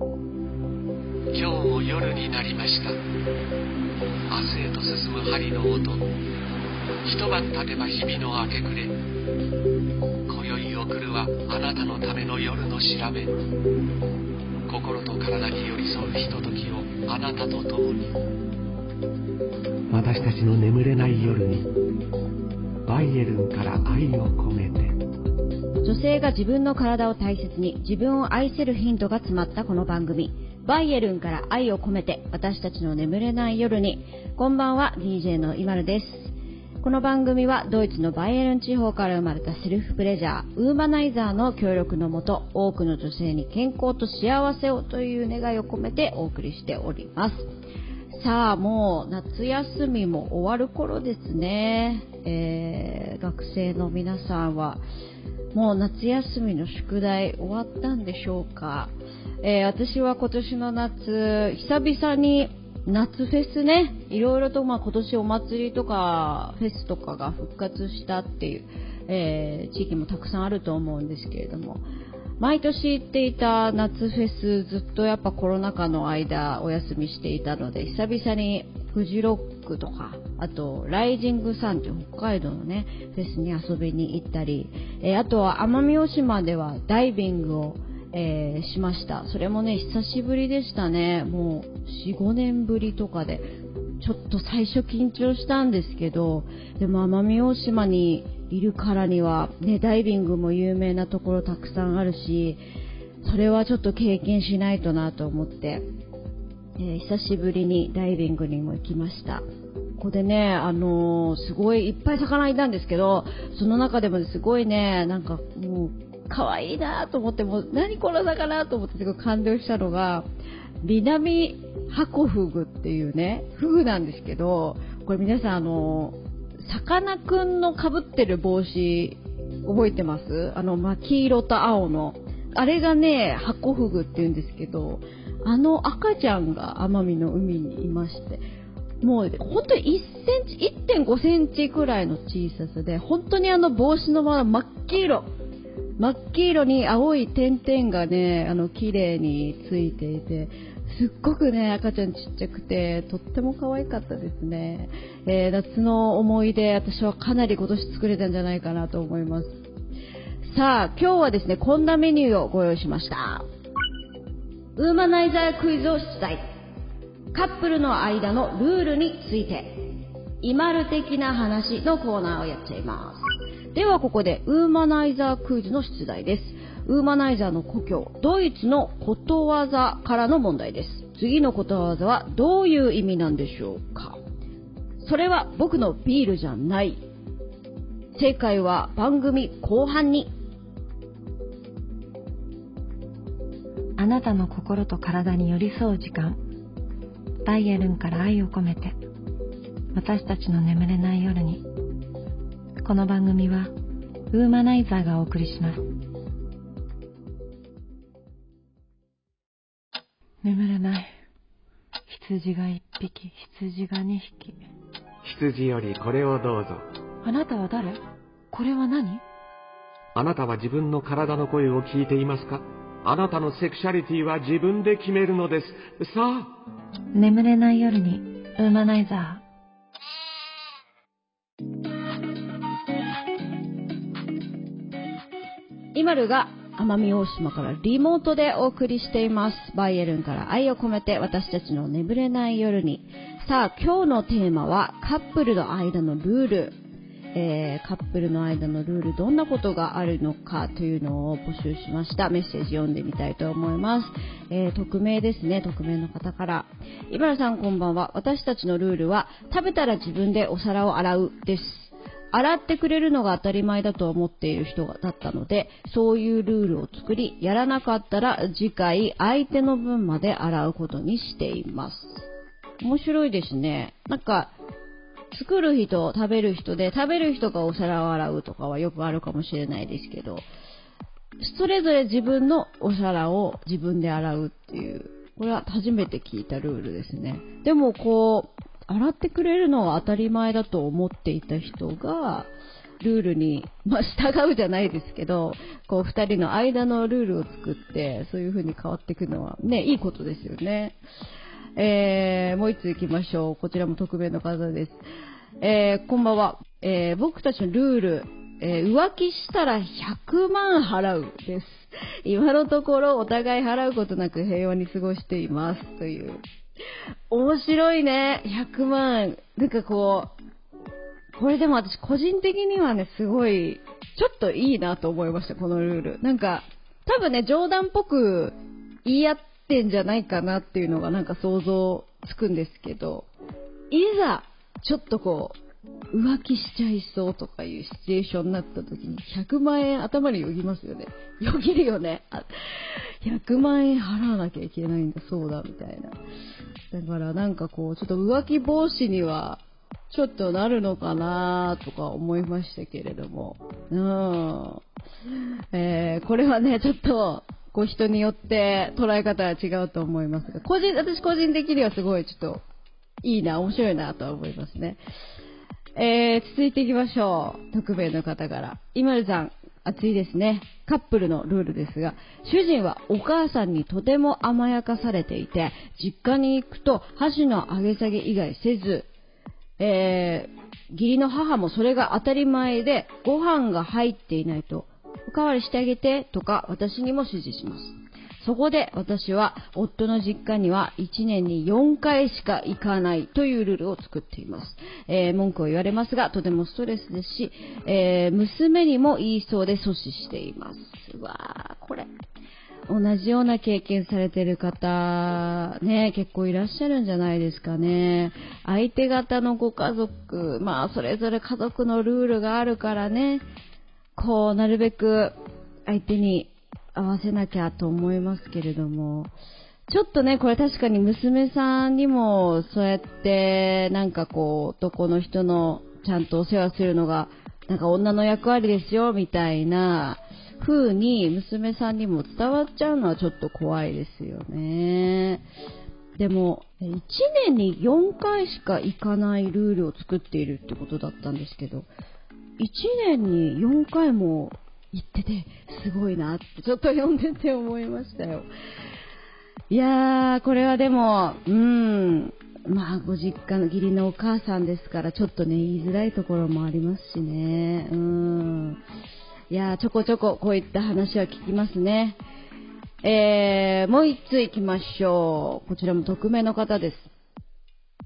今日も夜になりました。明日へと進む針の音。一晩経てば日々の明け暮れ。今宵送るはあなたのための夜の調べ。心と体に寄り添うひとときをあなたと共に。私たちの眠れない夜にバイエルンから愛を込めて。女性が自分の体を大切に自分を愛せるヒントが詰まったこの番組。バイエルンから愛を込めて私たちの眠れない夜にこんばんは DJ のイマルです。この番組はドイツのバイエルン地方から生まれたセルフプレジャーウーマナイザーの協力のもと多くの女性に健康と幸せをという願いを込めてお送りしております。さあもう夏休みも終わる頃ですね、えー、学生の皆さんはもう夏休みの宿題終わったんでしょうか、えー、私は今年の夏久々に夏フェスねいろいろとまあ今年お祭りとかフェスとかが復活したっていう、えー、地域もたくさんあると思うんですけれども毎年行っていた夏フェスずっとやっぱコロナ禍の間お休みしていたので久々にフジロックとか、あと、ライジングサンという北海道のね、フェスに遊びに行ったり、えー、あとは奄美大島ではダイビングを、えー、しました。それもね、久しぶりでしたね。もう、4、5年ぶりとかで、ちょっと最初緊張したんですけど、でも奄美大島にいるからには、ね、ダイビングも有名なところたくさんあるし、それはちょっと経験しないとなと思って、えー、久しぶりにダイビングにも行きました。ここでね、あのー、すごいいっぱい魚いたんですけど、その中でもすごいね、なんかもう、可愛いなと思って、もう何この魚と思ってすごい感動したのが、リナミハコフグっていうね、フグなんですけど、これ皆さんあのさかなクンのかぶってる帽子、覚えてます？あの、黄色と青の。あれがね、ハコフグって言うんですけど、あの赤ちゃんが奄美の海にいまして、もう本当に1センチ、1.5センチくらいの小ささで、本当にあの帽子のまま真っ黄色、真っ黄色に青い点々がね、あの綺麗についていて、すっごくね、赤ちゃんちっちゃくて、とっても可愛かったですね。えー、夏の思い出、私はかなり今年作れたんじゃないかなと思います。さあ、今日はですね、こんなメニューをご用意しました。ウーマナイザークイズを出題。カップルの間のルールについて、イマル的な話のコーナーをやっちゃいます。ではここでウーマナイザークイズの出題です。ウーマナイザーの故郷、ドイツのことわざからの問題です。次のことわざはどういう意味なんでしょうかそれは僕のビールじゃない。正解は番組後半にあなたの心と体に寄り添う時間バイエルンから愛を込めて私たちの眠れない夜にこの番組はウーマナイザーがお送りします。眠れない。羊が一匹羊が二匹。羊よりこれをどうぞ。あなたは誰？これは何？あなたは自分の体の声を聞いていますか？あなたのセクシャリティは自分で決めるのです。さあ。眠れない夜に、ウーマナイザー。イマルが奄美大島からリモートでお送りしています。バイエルンから愛を込めて私たちの眠れない夜に。さあ、今日のテーマはカップルの間のルール。えー、カップルの間のルールどんなことがあるのかというのを募集しました。メッセージ読んでみたいと思います、えー、匿名ですね匿名の方から。井原さんこんばんは。私たちのルールは食べたら自分でお皿を洗うです。洗ってくれるのが当たり前だと思っている人だったので、そういうルールを作り、やらなかったら次回相手の分まで洗うことにしています。面白いですね。なんか、作る人、食べる人で、食べる人がお皿を洗うとかはよくあるかもしれないですけど、それぞれ自分のお皿を自分で洗うっていう、これは初めて聞いたルールですね。でもこう、洗ってくれるのは当たり前だと思っていた人が、ルールに、まあ、従うじゃないですけど、こう、二人の間のルールを作って、そういう風に変わっていくのは、ね、いいことですよね。えー、もう一つ行きましょう。こちらも匿名の方です。えー、こんばんは。えー、僕たちのルール、えー、浮気したら100万払うです。今のところお互い払うことなく平和に過ごしています。という。面白いね。100万。なんかこう、これでも私個人的にはね、すごい、ちょっといいなと思いました、このルール。なんか、多分ね、冗談っぽく言い合ってんじゃないかなっていうのがなんか想像つくんですけど、いざ、ちょっとこう、浮気しちゃいそうとかいうシチュエーションになった時に100万円頭によぎますよね。よぎるよね。100万円払わなきゃいけないんだ、そうだ、みたいな。だからなんかこう、ちょっと浮気防止には、ちょっとなるのかなとか思いましたけれども。うん。えー、これはね、ちょっと、こう人によって捉え方は違うと思いますが、個人、私個人的にはすごいちょっと、いいな、面白いなとは思いますね。えー、続いていきましょう。特命の方から。今るさん、熱いですね。カップルのルールですが、主人はお母さんにとても甘やかされていて、実家に行くと箸の上げ下げ以外せず、えー、義理の母もそれが当たり前で、ご飯が入っていないと、おかわりしてあげてとか私にも指示します。そこで私は夫の実家には1年に4回しか行かないというルールを作っています。えー、文句を言われますが、とてもストレスですし、えー、娘にも言いそうで阻止しています。うわー、これ。同じような経験されてる方、ね、結構いらっしゃるんじゃないですかね。相手方のご家族、まあ、それぞれ家族のルールがあるからね、こう、なるべく相手に合わせなきゃと思いますけれども、ちょっとね、これ確かに娘さんにも、そうやって、なんかこう、男の人のちゃんとお世話するのが、なんか女の役割ですよ、みたいな風に娘さんにも伝わっちゃうのはちょっと怖いですよね。でも、1年に4回しか行かないルールを作っているってことだったんですけど、1年に4回も言ってて、すごいなって、ちょっと読んでて思いましたよ。いやー、これはでも、うん、まあ、ご実家の義理のお母さんですから、ちょっとね、言いづらいところもありますしね。うん。いやー、ちょこちょここういった話は聞きますね。えー、もう一つ行きましょう。こちらも匿名の方です。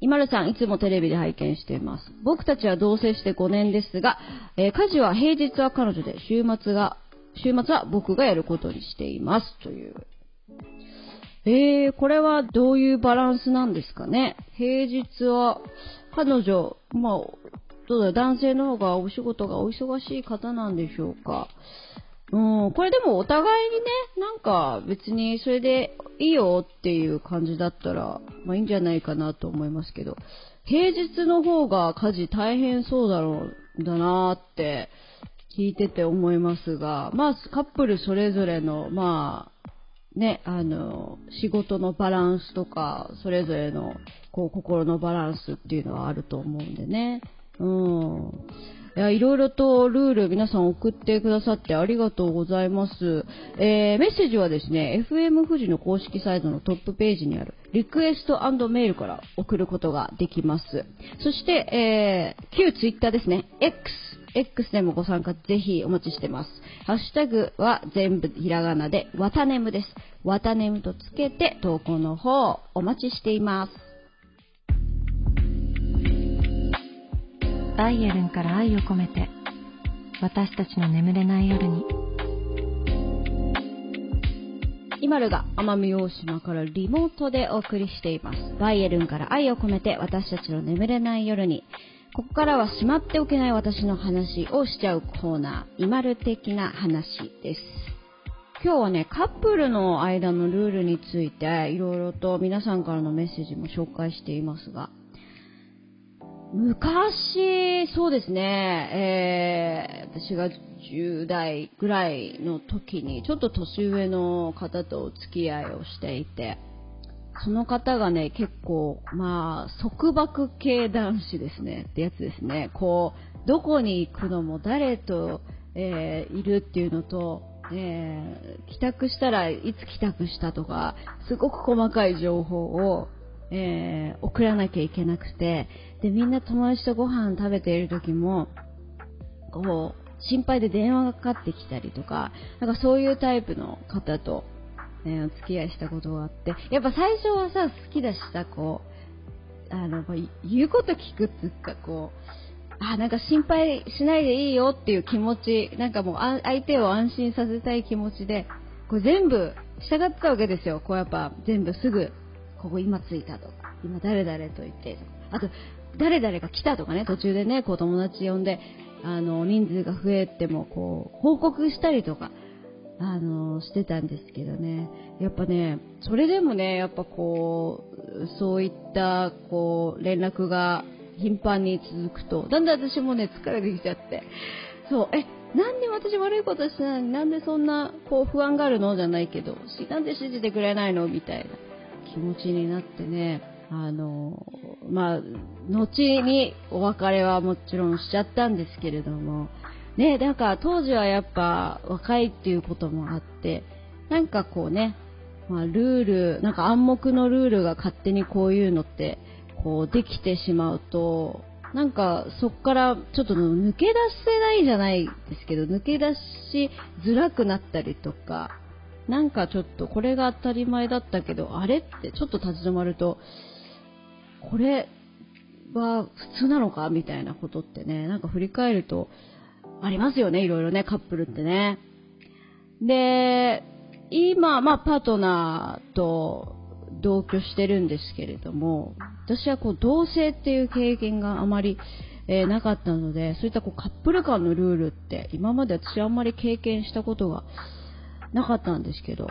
今るさん、いつもテレビで拝見しています。僕たちは同棲して5年ですが、えー、家事は平日は彼女で、週末が、週末は僕がやることにしています。という。えー、これはどういうバランスなんですかね？平日は、彼女、まあ、どうだ、男性の方がお仕事がお忙しい方なんでしょうか？うん、これでもお互いにね、なんか別にそれでいいよっていう感じだったら、まあいいんじゃないかなと思いますけど、平日の方が家事大変そうだろう、だなって聞いてて思いますが、まあカップルそれぞれの、まあ、ね、あの、仕事のバランスとか、それぞれの、こう、心のバランスっていうのはあると思うんでね。うん。いや、いろいろとルール皆さん送ってくださってありがとうございます。えー、メッセージはですね、FM 富士の公式サイトのトップページにあるリクエストメールから送ることができます。そして、えー、旧ツイッターですね、X。X でもご参加ぜひお待ちしてます。ハッシュタグは全部ひらがなで、わたねむです。わたねむとつけて投稿の方お待ちしています。バイエルンから愛を込めて私たちの眠れない夜にイマルが奄美大島からリモートでお送りしています。バイエルンから愛を込めて私たちの眠れない夜にここからはしまっておけない私の話をしちゃうコーナー、イマル的な話です。今日はね、カップルの間のルールについていろいろと皆さんからのメッセージも紹介していますが、昔、そうですね、えー、私が10代ぐらいの時に、ちょっと年上の方とお付き合いをしていて、その方がね、結構、まあ、束縛系男子ですね、ってやつですね。こう、どこに行くのも誰と、えー、いるっていうのと、えー、帰宅したらいつ帰宅したとか、すごく細かい情報を、えー、送らなきゃいけなくて、で、みんな友達とご飯食べている時も、こう、心配で電話がかかってきたりとか、なんかそういうタイプの方と、えお付き合いしたことがあって、やっぱ最初はさ、好きだしさ、こう、あの、言うこと聞くっていうか、こう、あ、なんか心配しないでいいよっていう気持ち、なんかもう相手を安心させたい気持ちで、こう全部従ってたわけですよ。こうやっぱ全部すぐ、ここ今着いたとか、今誰々と言ってとか、あと、誰々が来たとかね、途中でね、こう友達呼んで、あの、人数が増えても、こう、報告したりとか、あの、してたんですけどね。やっぱね、それでもね、やっぱこう、そういった、こう、連絡が頻繁に続くと、だんだん私もね、疲れてきちゃって、そう、え、なんで私悪いことしてないのになんでそんな、こう、不安があるの？じゃないけど、なんで信じてくれないの？みたいな。気持ちになってね、あの、まあ、後にお別れはもちろんしちゃったんですけれども、ね、なんか当時はやっぱ若いっていうこともあって、なんかこうね、まあ、ルール、なんか暗黙のルールが勝手にこういうのって、こうできてしまうと、なんかそこからちょっと抜け出せないじゃないですけど、抜け出しづらくなったりとか、なんかちょっとこれが当たり前だったけど、あれってちょっと立ち止まると、これは普通なのかみたいなことってね、なんか振り返るとありますよね、いろいろね、カップルってね。で、今、まあ、パートナーと同居してるんですけれども、私はこう、同性っていう経験があまり、えー、なかったので、そういったこうカップル間のルールって今まで私はあんまり経験したことがなかったんですけど、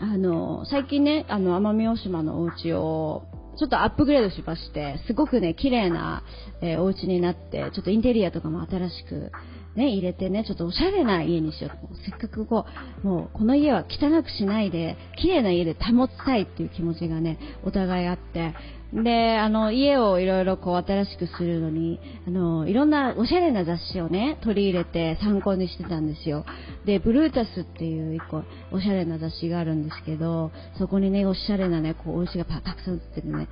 あの、最近ね、あの、奄美大島のお家をちょっとアップグレードしまして、すごくね、綺麗な、えー、お家になって、ちょっとインテリアとかも新しく、ね、入れてね、ちょっとおしゃれな家にしようと。せっかくこう、もうこの家は汚くしないで、綺麗な家で保ちたいっていう気持ちがね、お互いあって、で、あの、家をいろいろこう新しくするのに、あの、いろんなおしゃれな雑誌をね、取り入れて参考にしてたんですよ。で、ブルータスっていう一個おしゃれな雑誌があるんですけど、そこにね、おしゃれなね、こう、お家がたくさん売っててね、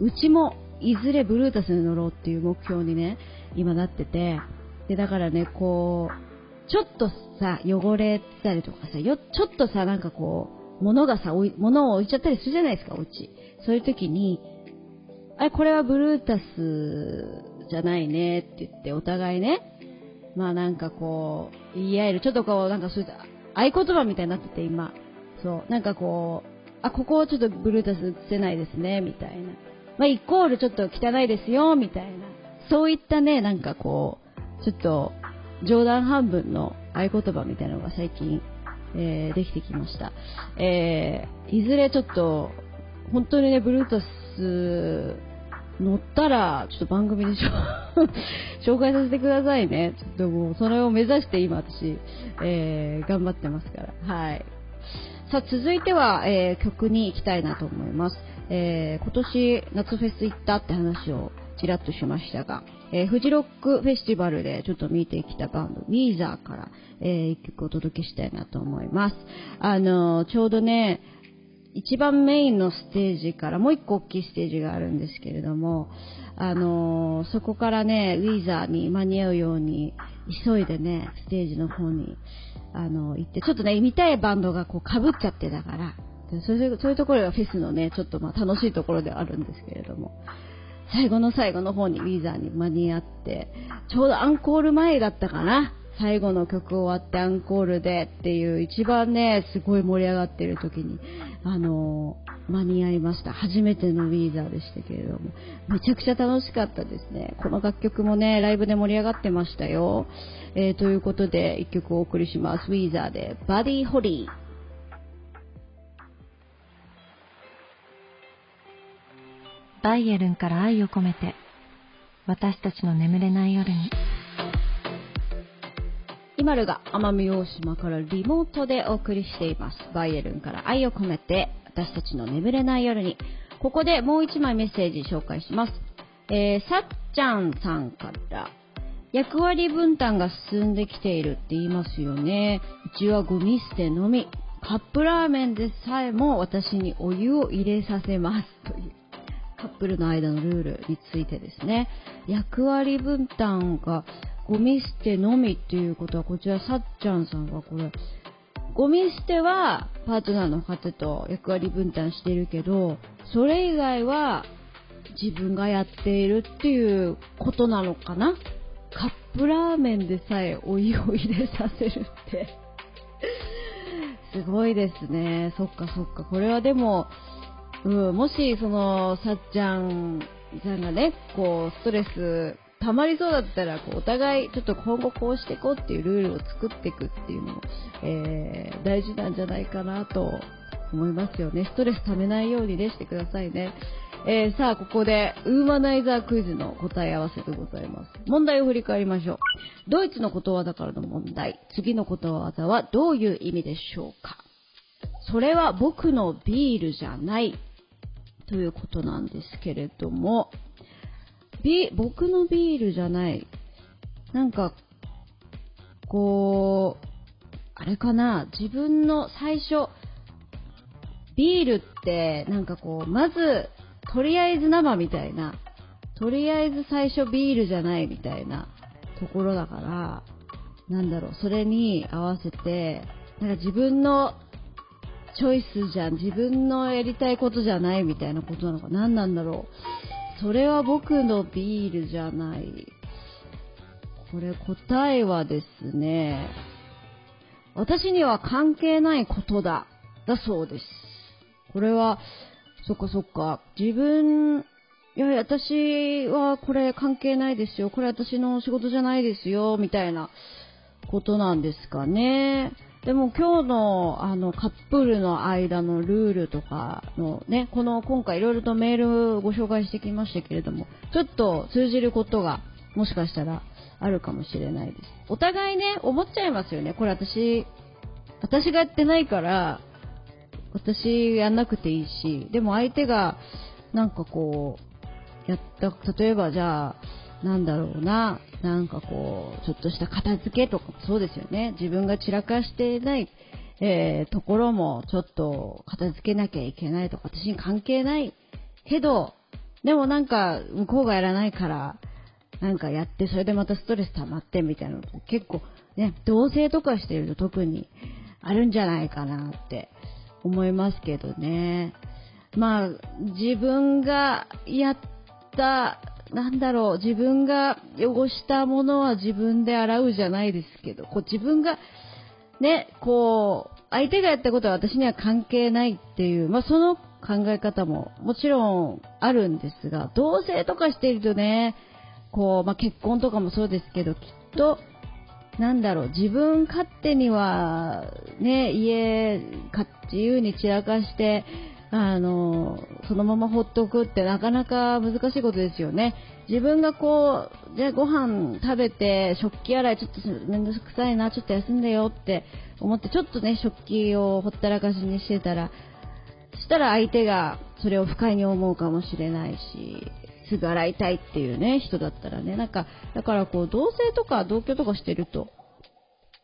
うちもいずれブルータスに乗ろうっていう目標にね、今なってて、で、だからね、こう、ちょっとさ、汚れたりとかさ、よ、ちょっとさ、なんかこう、物がさ、物を置いちゃったりするじゃないですか、お家。そういう時に、あれ、これはブルータスじゃないねって言って、お互いね、まあなんかこう、言い合える、ちょっとこう、なんかそういった合言葉みたいになってて、今。そう、なんかこう、あ、ここはちょっとブルータス映せないですね、みたいな。まあ、イコールちょっと汚いですよ、みたいな。そういったね、なんかこう、ちょっと冗談半分の合言葉みたいなのが最近、えー、できてきました。えー、いずれちょっと、本当にね、ブルータス乗ったら、ちょっと番組で 紹介させてくださいね。ちょっともう、それを目指して今私、えー、頑張ってますから。はい。さあ、続いては、えー、曲に行きたいなと思います。えー、今年夏フェス行ったって話をちらっとしましたが、えー、フジロックフェスティバルでちょっと見てきたバンド、ウィーザーから、えー、一曲お届けしたいなと思います。あのちょうどね、一番メインのステージからもう一個大きいステージがあるんですけれども、あのそこからね、ウィーザーに間に合うように、急いでね、ステージの方に、あの、行って、ちょっとね、見たいバンドがこう被っちゃってたから、そういうそういうところがフェスのね、ちょっとまあ楽しいところではあるんですけれども、最後の最後の方にウィーザーに間に合って、ちょうどアンコール前だったかな。最後の曲終わってアンコールでっていう一番ね、すごい盛り上がってる時に、あの、間に合いました。初めてのウィーザーでしたけれども、めちゃくちゃ楽しかったですね。この楽曲もね、ライブで盛り上がってましたよ。えー、ということで、一曲お送りします。ウィーザーで、バディホリー。バイエルンから愛を込めて私たちの眠れない夜にイマルが奄美大島からリモートでお送りしていますバイエルンから愛を込めて私たちの眠れない夜にここでもう一枚メッセージ紹介します、えー、さっちゃんさんから役割分担が進んできているって言いますよね。うちはゴミ捨てのみ。カップラーメンでさえも私にお湯を入れさせます。というカップルの間のルールについてですね。役割分担がゴミ捨てのみっていうことは、こちらさっちゃんさんがこれ、ゴミ捨てはパートナーの方と役割分担してるけど、それ以外は自分がやっているっていうことなのかな？カップラーメンでさえお湯を入れさせるって すごいですね。そっかそっか。これはでも、うん、もし、その、さっちゃんさんがね、こう、ストレス溜まりそうだったら、こう、お互い、ちょっと今後こうしていこうっていうルールを作っていくっていうのも、えー、大事なんじゃないかなと思いますよね。ストレス溜めないようにね、してくださいね。えー、さあ、ここで、ウーマナイザークイズの答え合わせでございます。問題を振り返りましょう。ドイツのことわざからの問題。次のことわざはどういう意味でしょうかそれは僕のビールじゃない。ということなんですけれども、ビ僕のビールじゃない。なんか、こう、あれかな、自分の最初、ビールってなんかこう、まずとりあえず生みたいな、とりあえず最初ビールじゃないみたいなところだから、なんだろう、それに合わせて、なんか自分のチョイスじゃん、自分のやりたいことじゃないみたいなことなのか、何なんだろう？それは僕のビールじゃない。これ答えはですね、私には関係ないことだ、だそうです。これは、そっかそっか。自分、いや、私はこれ関係ないですよ。これ私の仕事じゃないですよ。みたいなことなんですかね。でも今日のあのカップルの間のルールとかのね、この今回いろいろとメールをご紹介してきましたけれども、ちょっと通じることがもしかしたらあるかもしれないです。お互いね、思っちゃいますよね。これ私、私がやってないから、私やんなくていいし、でも相手が、なんかこう、やった、例えばじゃあ、なんだろうな、なんかこう、ちょっとした片付けとかもそうですよね。自分が散らかしていない、えー、ところもちょっと片付けなきゃいけないとか、私に関係ないけど、でもなんか向こうがやらないから、なんかやって、それでまたストレス溜まってみたいなの結構ね、同棲とかしてると特にあるんじゃないかなって思いますけどね。まあ、自分がやった、なんだろう、自分が汚したものは自分で洗うじゃないですけど、こう自分が、ね、こう、相手がやったことは私には関係ないっていう、まあその考え方ももちろんあるんですが、同棲とかしているとね、こう、まあ結婚とかもそうですけど、きっとなんだろう、自分勝手には、ね、家、自由に散らかして、あの、そのままほっとくってなかなか難しいことですよね。自分がこう、じゃあご飯食べて、食器洗いちょっとめんどくさいな、ちょっと休んでよって思って、ちょっとね、食器をほったらかしにしてたら、したら相手がそれを不快に思うかもしれないし、すぐ洗いたいっていうね、人だったらね、なんか、だからこう、同棲とか同居とかしてると、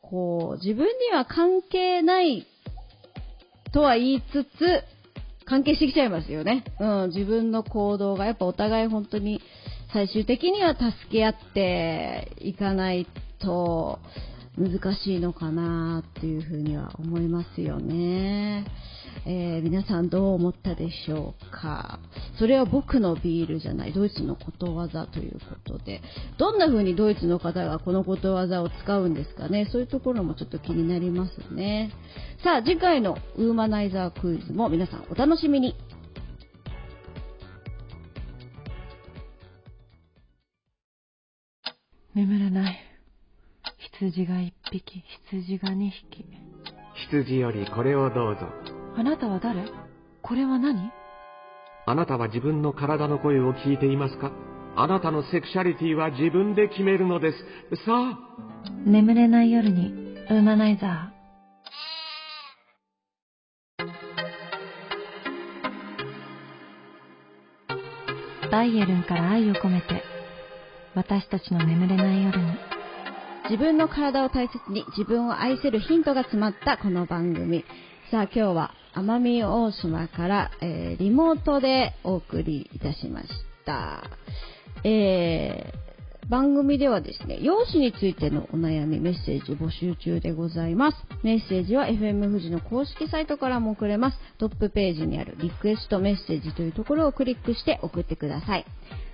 こう、自分には関係ないとは言いつつ、関係してきちゃいますよね。うん、自分の行動が、やっぱお互い本当に、最終的には助け合っていかないと難しいのかなっていうふうには思いますよね。えー、皆さんどう思ったでしょうか？それは僕のビールじゃないドイツのことわざということで。どんな風にドイツの方がこのことわざを使うんですかね？そういうところもちょっと気になりますね。さあ次回のウーマナイザークイズも皆さんお楽しみに。眠れない。羊が1匹羊が2匹羊よりこれをどうぞあなたは誰？これは何？あなたは自分の体の声を聞いていますか？あなたのセクシャリティは自分で決めるのです。さあ。眠れない夜に、ウーマナイザー。バイエルンから愛を込めて、私たちの眠れない夜に自分の体を大切に自分を愛せるヒントが詰まったこの番組。さあ今日は奄美大島から、えーリモートでお送りいたしました。えー番組ではですね、容姿についてのお悩み、メッセージ募集中でございます。メッセージは FM 富士の公式サイトからも送れます。トップページにあるリクエストメッセージというところをクリックして送ってください。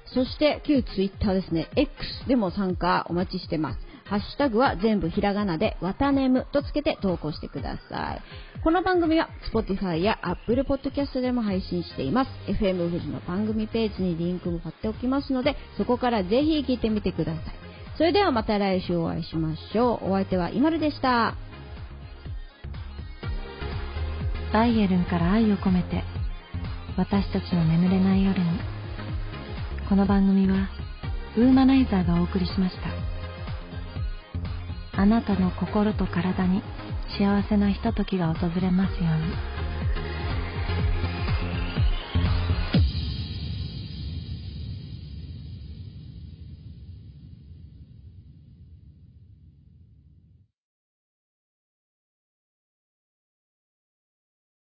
そして旧ツイッターですね、X でも参加お待ちしてます。ハッシュタグは全部ひらがなで、わたねむとつけて投稿してください。この番組は Spotify や Apple Podcast でも配信しています。FM 富士の番組ページにリンクも貼っておきますので、そこからぜひ聞いてみてください。それではまた来週お会いしましょう。お相手はイマルでした。バイエルンから愛を込めて私たちの眠れない夜にこの番組はウーマナイザーがお送りしましたあなたの心と体に幸せなひとときが訪れますように。